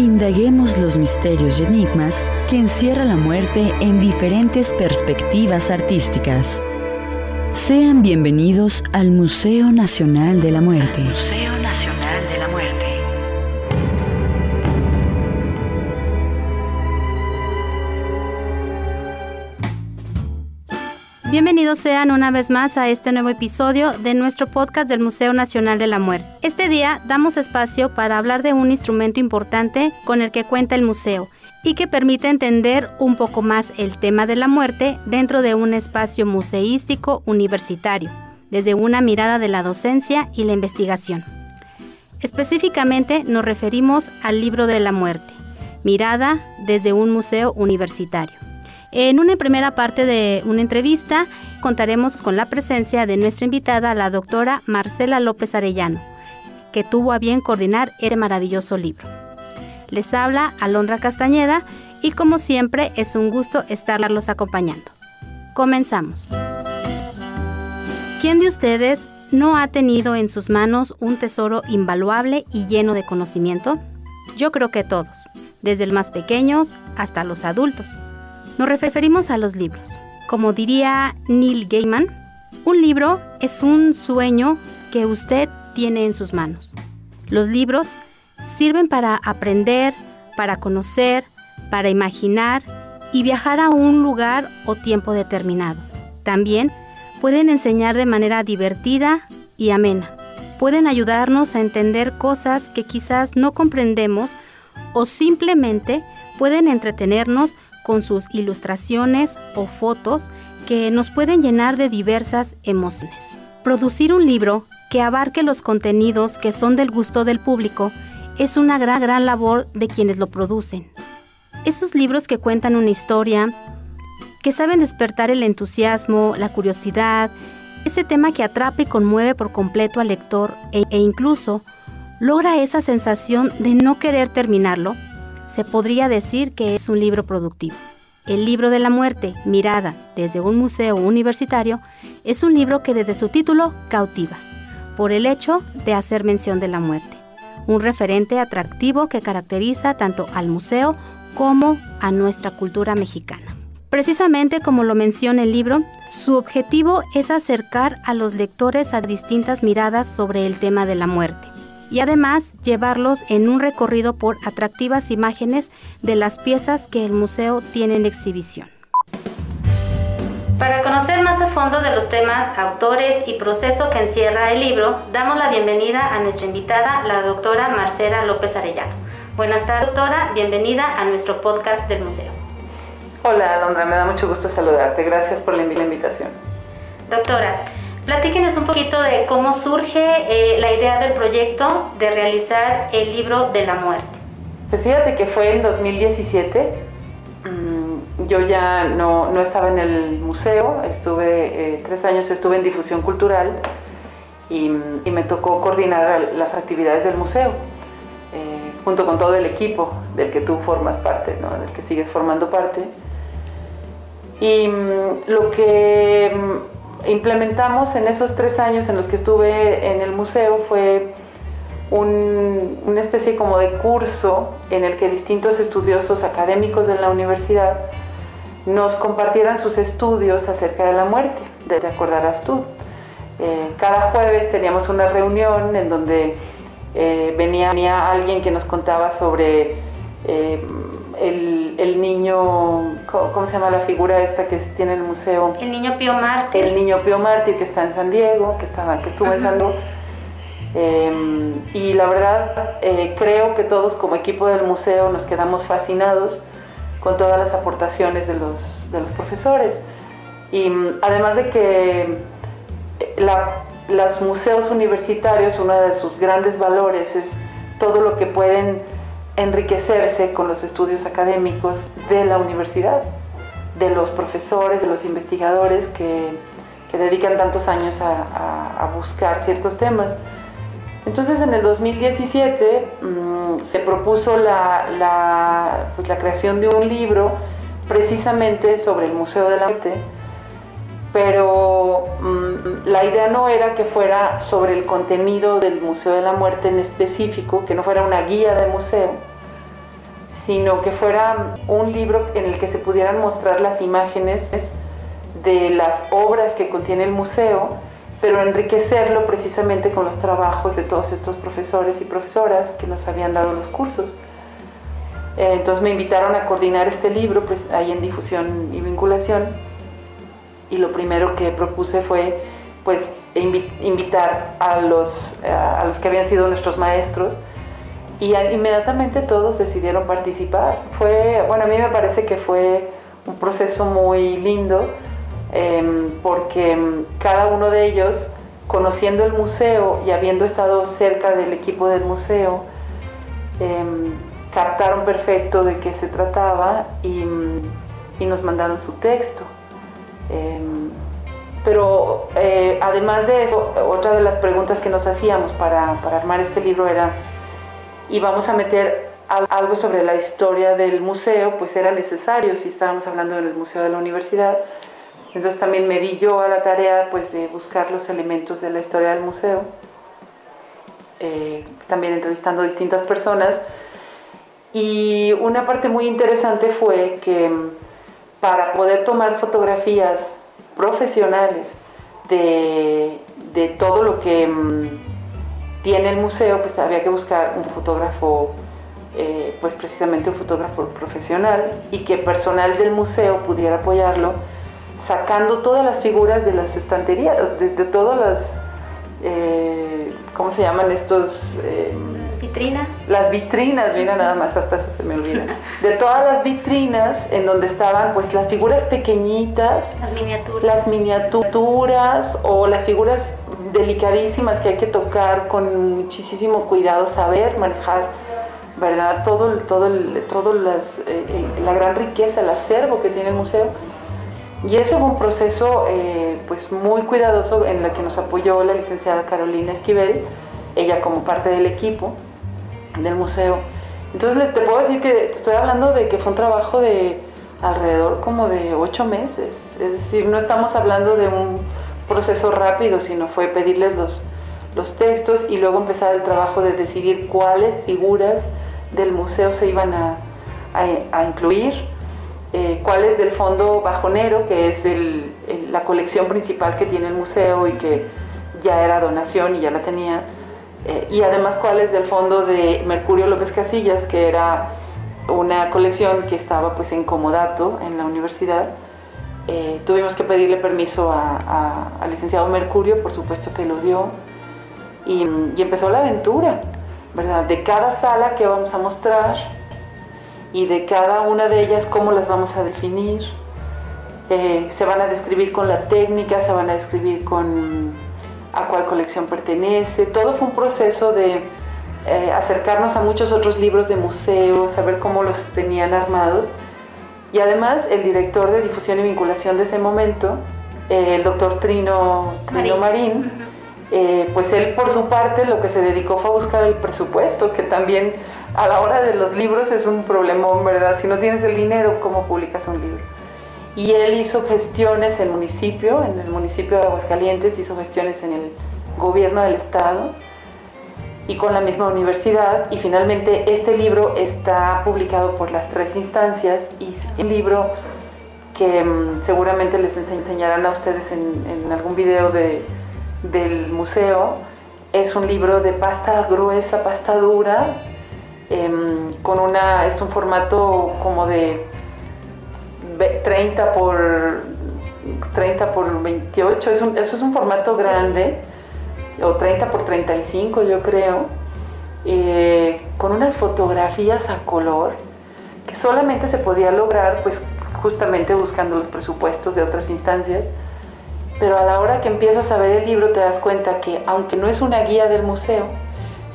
Indaguemos los misterios y enigmas que encierra la muerte en diferentes perspectivas artísticas. Sean bienvenidos al Museo Nacional de la Muerte. Museo Nacional Bienvenidos sean una vez más a este nuevo episodio de nuestro podcast del Museo Nacional de la Muerte. Este día damos espacio para hablar de un instrumento importante con el que cuenta el museo y que permite entender un poco más el tema de la muerte dentro de un espacio museístico universitario, desde una mirada de la docencia y la investigación. Específicamente nos referimos al libro de la muerte, mirada desde un museo universitario. En una primera parte de una entrevista contaremos con la presencia de nuestra invitada, la doctora Marcela López Arellano, que tuvo a bien coordinar este maravilloso libro. Les habla Alondra Castañeda y como siempre es un gusto estarlos acompañando. Comenzamos. ¿Quién de ustedes no ha tenido en sus manos un tesoro invaluable y lleno de conocimiento? Yo creo que todos, desde los más pequeños hasta los adultos. Nos referimos a los libros. Como diría Neil Gaiman, un libro es un sueño que usted tiene en sus manos. Los libros sirven para aprender, para conocer, para imaginar y viajar a un lugar o tiempo determinado. También pueden enseñar de manera divertida y amena. Pueden ayudarnos a entender cosas que quizás no comprendemos o simplemente pueden entretenernos con sus ilustraciones o fotos que nos pueden llenar de diversas emociones. Producir un libro que abarque los contenidos que son del gusto del público es una gran, gran labor de quienes lo producen. Esos libros que cuentan una historia, que saben despertar el entusiasmo, la curiosidad, ese tema que atrapa y conmueve por completo al lector e, e incluso logra esa sensación de no querer terminarlo, se podría decir que es un libro productivo. El libro de la muerte, mirada desde un museo universitario, es un libro que desde su título cautiva, por el hecho de hacer mención de la muerte, un referente atractivo que caracteriza tanto al museo como a nuestra cultura mexicana. Precisamente como lo menciona el libro, su objetivo es acercar a los lectores a distintas miradas sobre el tema de la muerte y además llevarlos en un recorrido por atractivas imágenes de las piezas que el museo tiene en exhibición. Para conocer más a fondo de los temas, autores y proceso que encierra el libro, damos la bienvenida a nuestra invitada, la doctora Marcela López Arellano. Buenas tardes, doctora. Bienvenida a nuestro podcast del museo. Hola, Alondra. Me da mucho gusto saludarte. Gracias por la invitación. Doctora, Platíquenos un poquito de cómo surge eh, la idea del proyecto de realizar el libro de la muerte. Pues fíjate que fue en 2017. Mm, yo ya no, no, estaba en el museo, estuve eh, tres años estuve en difusión cultural y, y, me tocó coordinar las actividades del museo eh, junto con todo el equipo del que tú formas parte, ¿no? del que sigues formando parte. Y mm, lo que mm, implementamos en esos tres años en los que estuve en el museo fue una especie como de curso en el que distintos estudiosos académicos de la universidad nos compartieran sus estudios acerca de la muerte, te acordarás tú. Eh, cada jueves teníamos una reunión en donde eh, venía, alguien que nos contaba sobre eh, el, niño, ¿cómo, se llama la figura esta que tiene en el museo? El niño Pío Mártir. El niño Pío Mártir que está en San Diego, que, estaba, que estuvo en San Diego. Em, y la verdad, eh, creo que todos como equipo del museo nos quedamos fascinados con todas las aportaciones de los, de los profesores. Y mm, además de que eh, los museos universitarios, uno de sus grandes valores es todo lo que pueden enriquecerse con los estudios académicos de la universidad, de los profesores, de los investigadores que, dedican tantos años a, buscar ciertos temas. Entonces en el 2017 mm, se propuso la, pues, la, creación de un libro precisamente sobre el Museo de la Muerte, pero mm, la idea no era que fuera sobre el contenido del Museo de la Muerte en específico, que no fuera una guía de museo, sino que fuera un libro en el que se pudieran mostrar las imágenes de las obras que contiene el museo, pero enriquecerlo precisamente con los trabajos de todos estos profesores y profesoras que nos habían dado los cursos. Eh, entonces me invitaron a coordinar este libro, pues ahí en difusión y vinculación, y lo primero que propuse fue pues invitar a los, a los que habían sido nuestros maestros, y inmediatamente todos decidieron participar. Fue, bueno, a mí me parece que fue un proceso muy lindo em, porque em, cada uno de ellos, conociendo el museo y habiendo estado cerca del equipo del museo, em, captaron perfecto de qué se trataba y, nos mandaron su texto. pero eh, además de eso, otra de las preguntas que nos hacíamos para, para armar este libro era, y vamos a meter algo sobre la historia del museo, pues era necesario si estábamos hablando del museo de la universidad. Entonces también me di yo a la tarea pues, de buscar los elementos de la historia del museo, eh, también entrevistando distintas personas. Y una parte muy interesante fue que para poder tomar fotografías profesionales de, de todo lo que mm, tiene el museo, pues había que buscar un fotógrafo, eh, pues precisamente un fotógrafo profesional y que personal del museo pudiera apoyarlo, sacando todas las figuras de las estanterías, de, todas las, eh, ¿cómo se llaman estos? Eh, vitrinas. Las vitrinas, mira nada más, hasta eso se me olvida. De todas las vitrinas en donde estaban pues las figuras pequeñitas, las miniaturas, las miniaturas o las figuras delicadísimas que hay que tocar con muchísimo cuidado, saber manejar, ¿verdad? Todo, todo, todo las, eh, eh, la gran riqueza, el acervo que tiene el museo. Y ese fue un proceso eh, pues muy cuidadoso en el que nos apoyó la licenciada Carolina Esquivel, ella como parte del equipo del museo. Entonces te puedo decir que estoy hablando de que fue un trabajo de alrededor como de ocho meses. Es decir, no estamos hablando de un proceso rápido, sino fue pedirles los, los textos y luego empezar el trabajo de decidir cuáles figuras del museo se iban a, a, incluir, eh, cuáles del fondo bajonero, que es la colección principal que tiene el museo y que ya era donación y ya la tenía, eh, y además cuáles del fondo de Mercurio López Casillas, que era una colección que estaba pues en comodato en la universidad eh, tuvimos que pedirle permiso al licenciado Mercurio, por supuesto que lo dio, y, empezó la aventura, ¿verdad? De cada sala que vamos a mostrar y de cada una de ellas cómo las vamos a definir. Eh, se van a describir con la técnica, se van a describir con a cuál colección pertenece. Todo fue un proceso de eh, acercarnos a muchos otros libros de museos, saber cómo los tenían armados y además el director de difusión y vinculación de ese momento, eh, el doctor Trino, Marín, eh, pues él por su parte lo que se dedicó fue a buscar el presupuesto, que también a la hora de los libros es un problemón, ¿verdad? Si no tienes el dinero, ¿cómo publicas un libro? Y él hizo gestiones en el municipio, en el municipio de Aguascalientes, hizo gestiones en el gobierno del estado y con la misma universidad y finalmente este libro está publicado por las tres instancias y un libro que mm, seguramente les enseñarán a ustedes en, algún video de, del museo. Es un libro de pasta gruesa, pasta dura, em, con una, es un formato como de 30 por 30 por 28, es un, eso es un formato grande o 30 por 35 yo creo, eh, con unas fotografías a color que solamente se podía lograr pues justamente buscando los presupuestos de otras instancias, pero a la hora que empiezas a ver el libro te das cuenta que aunque no es una guía del museo,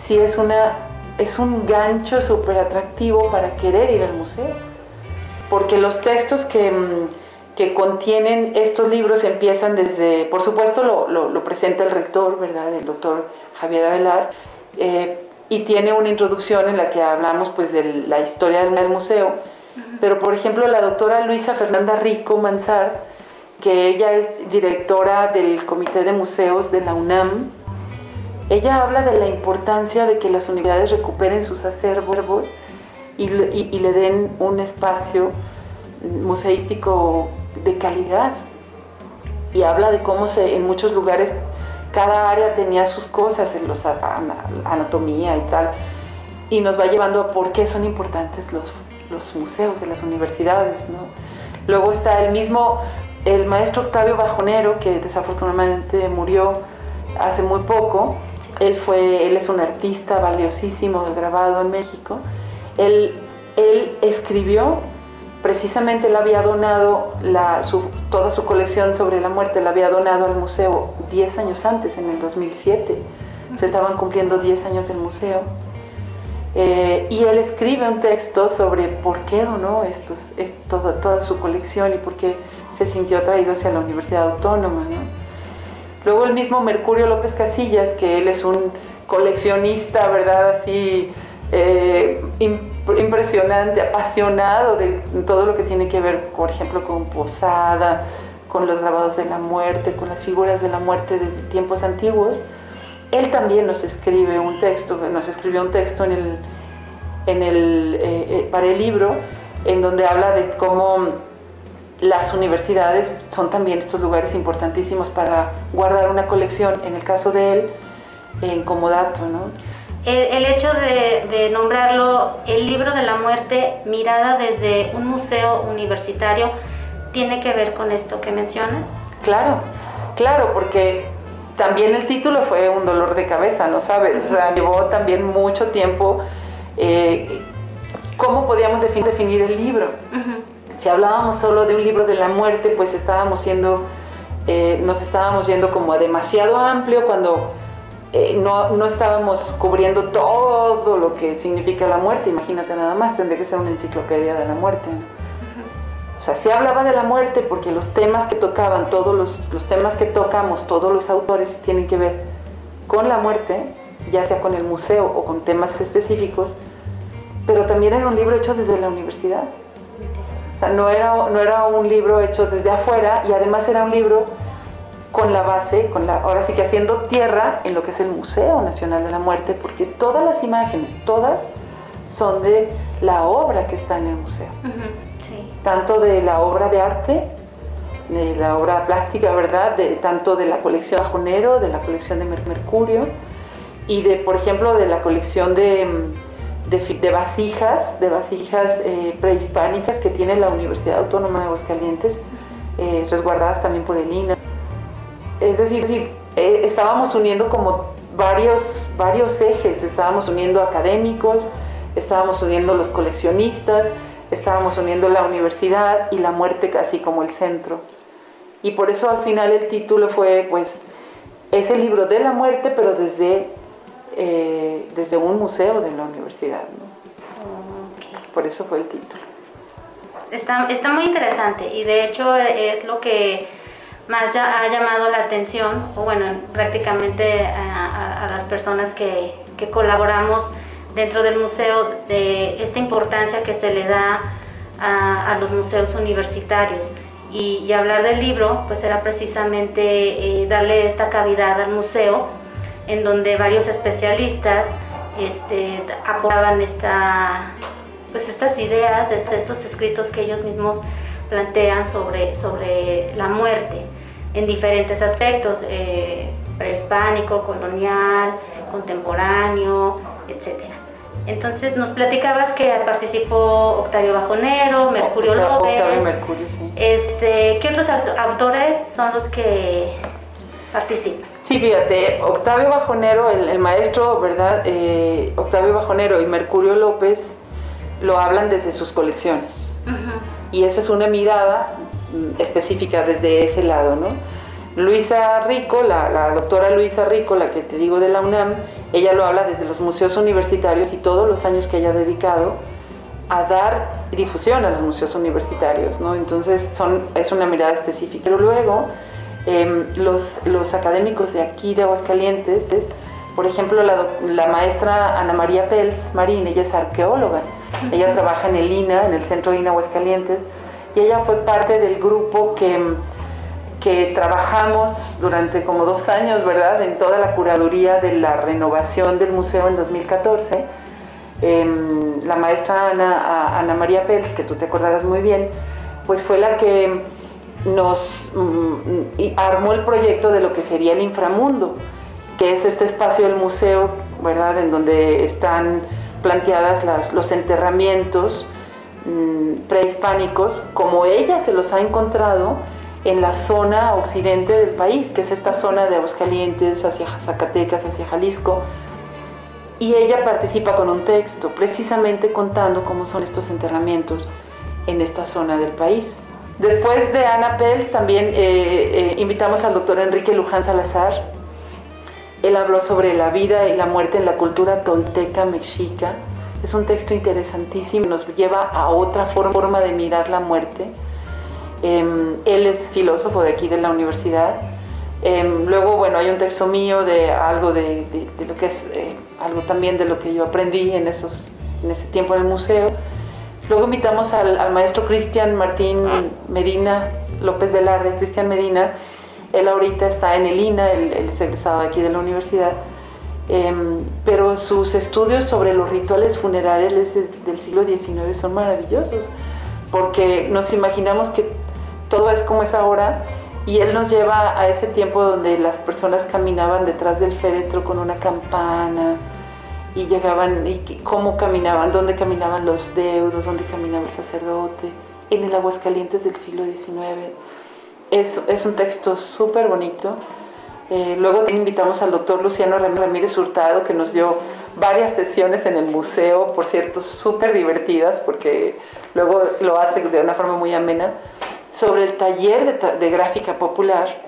sí es, una, es un gancho súper atractivo para querer ir al museo, porque los textos que mm, que contienen estos libros empiezan desde, por supuesto lo, lo, presenta el rector, ¿verdad? El doctor Javier Avelar, eh, y tiene una introducción en la que hablamos pues de la historia del, museo, pero por ejemplo la doctora Luisa Fernanda Rico Manzar, que ella es directora del Comité de Museos de la UNAM, ella habla de la importancia de que las universidades recuperen sus acervos y, le den un espacio museístico de calidad. Y habla de cómo se, en muchos lugares cada área tenía sus cosas, en los, anatomía y tal, y nos va llevando a por qué son importantes los, museos de las universidades. ¿no? Luego está el mismo, el maestro Octavio Bajonero, que desafortunadamente murió hace muy poco. Él, fue, él es un artista valiosísimo grabado en México. Él, él escribió, precisamente él había donado la, toda su colección sobre la muerte, la había donado al museo 10 años antes, en el 2007. Se estaban cumpliendo 10 años del museo. Eh, y él escribe un texto sobre por qué donó estos, toda, toda su colección y por qué se sintió atraído hacia la Universidad Autónoma. Luego el mismo Mercurio López Casillas, que él es un coleccionista, ¿verdad? Así eh, impresionante, apasionado de todo lo que tiene que ver, por ejemplo, con Posada, con los grabados de la muerte, con las figuras de la muerte de tiempos antiguos él también nos escribe un texto, nos escribió un texto en el, en el, eh, eh, para el libro en donde habla de cómo las universidades son también estos lugares importantísimos para guardar una colección, en el caso de él, en Comodato. ¿no? El, hecho de, de, nombrarlo el libro de la muerte mirada desde un museo universitario tiene que ver con esto que mencionas. Claro, claro, porque también el título fue un dolor de cabeza, ¿no sabes? O sea, llevó también mucho tiempo eh, cómo podíamos definir el libro. Si hablábamos solo de un libro de la muerte, pues estábamos siendo, eh, nos estábamos yendo como demasiado amplio cuando eh, no, no, estábamos cubriendo todo lo que significa la muerte. Imagínate nada más, tendría que ser una enciclopedia de la muerte. O sea, se hablaba de la muerte porque los temas que tocaban, todos los, los, temas que tocamos, todos los autores tienen que ver con la muerte, ya sea con el museo o con temas específicos, pero también era un libro hecho desde la universidad. O sea, no era, no era un libro hecho desde afuera y además era un libro con la base, con la, ahora sí que haciendo tierra en lo que es el Museo Nacional de la Muerte, porque todas las imágenes, todas son de la obra que está en el museo tanto de la obra de arte, de la obra plástica, ¿verdad? De, tanto de la colección Bajonero, de la colección de Mercurio y de, por ejemplo, de la colección de, de, vasijas, de vasijas eh, prehispánicas que tiene la Universidad Autónoma de Aguascalientes, eh, resguardadas también por el INA. Es decir, eh, estábamos uniendo como varios, varios ejes, estábamos uniendo académicos, estábamos uniendo los coleccionistas, estábamos uniendo la universidad y la muerte casi como el centro. Y por eso al final el título fue, pues, es el libro de la muerte, pero desde, eh, desde un museo de la universidad. Por eso fue el título. Está, está muy interesante y de hecho es lo que más ya ha llamado la atención, o bueno, prácticamente a, las personas que, que colaboramos dentro del museo de esta importancia que se le da a, los museos universitarios. Y, hablar del libro, pues era precisamente eh, darle esta cavidad al museo, en donde varios especialistas este, apoyaban esta, pues estas ideas, estos escritos que ellos mismos plantean sobre, sobre la muerte en diferentes aspectos, eh, prehispánico, colonial, contemporáneo, etcétera. Entonces nos platicabas que participó Octavio Bajonero, Mercurio López. Octavio Mercurio, sí. Este, ¿Qué otros autores son los que participan? Sí, fíjate, Octavio Bajonero, el, maestro, ¿verdad? Eh, Octavio Bajonero y Mercurio López lo hablan desde sus colecciones. Y esa es una mirada específica desde ese lado, ¿no? Luisa Rico, la, doctora Luisa Rico, la que te digo de la UNAM, ella lo habla desde los museos universitarios y todos los años que haya dedicado a dar difusión a los museos universitarios, ¿no? Entonces son, es una mirada específica. Pero luego, em, los, los, académicos de aquí, de Aguascalientes, por ejemplo, la, la, maestra Ana María Pels Marín, ella es arqueóloga, ella trabaja en el INA, en el Centro INA Aguascalientes, y ella fue parte del grupo que que trabajamos durante como dos años, ¿verdad?, en toda la curaduría de la renovación del museo en 2014. Em, la maestra Ana, Ana María Pels, que tú te acordarás muy bien, pues fue la que nos mm, armó el proyecto de lo que sería el inframundo, que es este espacio del museo, ¿verdad? En donde están planteadas los enterramientos prehispánicos, como ella se los ha encontrado en la zona occidente del país, que es esta zona de Aguascalientes, hacia Zacatecas, hacia Jalisco, y ella participa con un texto, precisamente contando cómo son estos enterramientos en esta zona del país. Después de Ana Pell, también eh, eh, invitamos al doctor Enrique Luján Salazar. Él habló sobre la vida y la muerte en la cultura tolteca mexica. Es un texto interesantísimo, nos lleva a otra forma de mirar la muerte. Em, él es filósofo de aquí de la universidad. Em, luego, bueno, hay un texto mío de algo de, lo que es, eh, algo también de lo que yo aprendí en, esos, en ese tiempo en el museo. Luego invitamos al, maestro Cristian Martín Medina, López Velarde, Cristian Medina. Él ahorita está en el INA, él, es egresado aquí de la universidad. Em, pero sus estudios sobre los rituales funerarios del siglo XIX son maravillosos, porque nos imaginamos que todo es como es ahora y él nos lleva a ese tiempo donde las personas caminaban detrás del féretro con una campana, y llegaban y cómo caminaban, dónde caminaban los deudos, dónde caminaba el sacerdote, en el Aguascalientes del siglo XIX. Es, es un texto súper bonito. Eh, luego invitamos al doctor Luciano Ramírez Hurtado, que nos dio varias sesiones en el museo, por cierto, súper divertidas, porque luego lo hace de una forma muy amena, sobre el taller de, de gráfica popular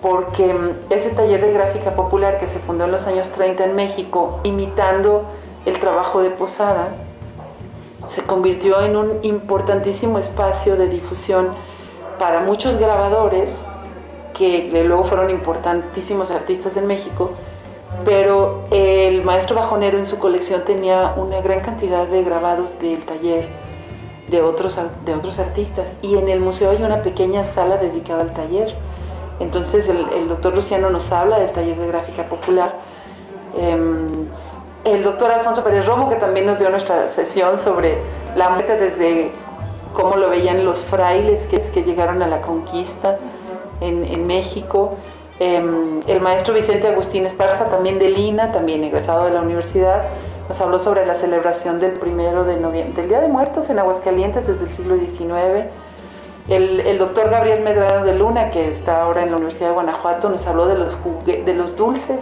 porque mm, ese taller de gráfica popular que se fundó en los años 30 en México, imitando el trabajo de Posada, se convirtió en un importantísimo espacio de difusión para muchos grabadores, que luego fueron importantísimos artistas en México, pero el maestro Bajonero en su colección tenía una gran cantidad de grabados del taller de otros, de otros artistas y en el museo hay una pequeña sala dedicada al taller entonces el, doctor Luciano nos habla del taller de gráfica popular. Em, el doctor Alfonso Pérez Romo, que también nos dio nuestra sesión sobre la muerte desde cómo lo veían los frailes que, que llegaron a la conquista en, México. Em, el maestro Vicente Agustín Esparza, también de Lina, también egresado de la universidad, nos habló sobre la celebración del primero de noviembre, del Día de Muertos en Aguascalientes desde el siglo XIX. El, doctor Gabriel Medrano de Luna, que está ahora en la Universidad de Guanajuato, nos habló de los, de los dulces,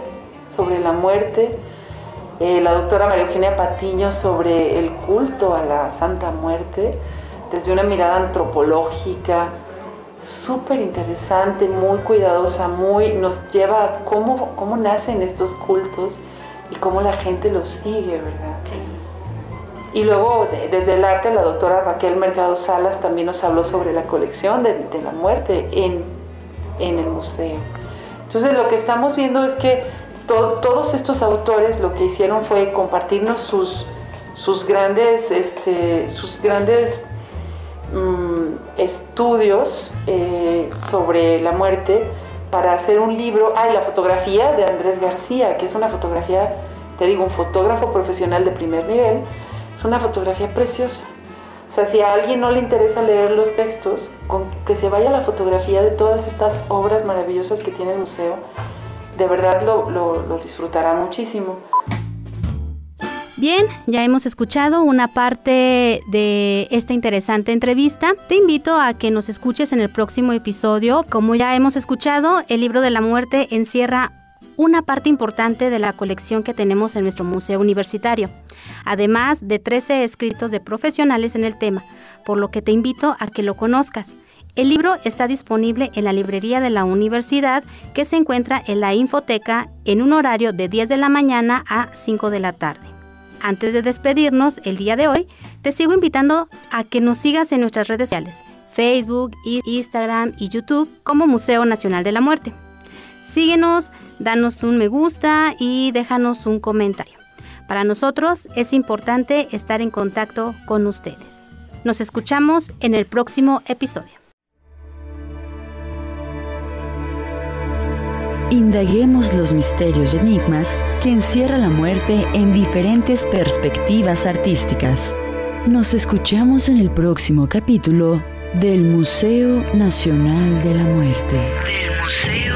sobre la muerte. Eh, la doctora María Eugenia Patiño sobre el culto a la Santa Muerte, desde una mirada antropológica, súper interesante, muy cuidadosa, muy, nos lleva a cómo, cómo nacen estos cultos y cómo la gente los sigue, ¿verdad? Sí. Y luego desde el arte la doctora Raquel Mercado Salas también nos habló sobre la colección de, la muerte en, el museo. Entonces lo que estamos viendo es que todos estos autores lo que hicieron fue compartirnos sus, sus grandes, este, sus grandes mm, estudios eh, sobre la muerte para hacer un libro. Ah, la fotografía de Andrés García, que es una fotografía, te digo, un fotógrafo profesional de primer nivel es una fotografía preciosa. O sea, si a alguien no le interesa leer los textos, con que se vaya la fotografía de todas estas obras maravillosas que tiene el museo, de verdad lo disfrutará muchísimo. Bien, ya hemos escuchado una parte de esta interesante entrevista. Te invito a que nos escuches en el próximo episodio. Como ya hemos escuchado, el libro de la muerte encierra una parte importante de la colección que tenemos en nuestro museo universitario, además de 13 escritos de profesionales en el tema, por lo que te invito a que lo conozcas. El libro está disponible en la librería de la universidad que se encuentra en la infoteca en un horario de 10 de la mañana a 5 de la tarde. Antes de despedirnos el día de hoy, te sigo invitando a que nos sigas en nuestras redes sociales, Facebook, Instagram y YouTube como Museo Nacional de la Muerte. Síguenos, danos un me gusta y déjanos un comentario. Para nosotros es importante estar en contacto con ustedes. Nos escuchamos en el próximo episodio. Indaguemos los misterios y enigmas que encierra la muerte en diferentes perspectivas artísticas. Nos escuchamos en el próximo capítulo del Museo Nacional de la Muerte.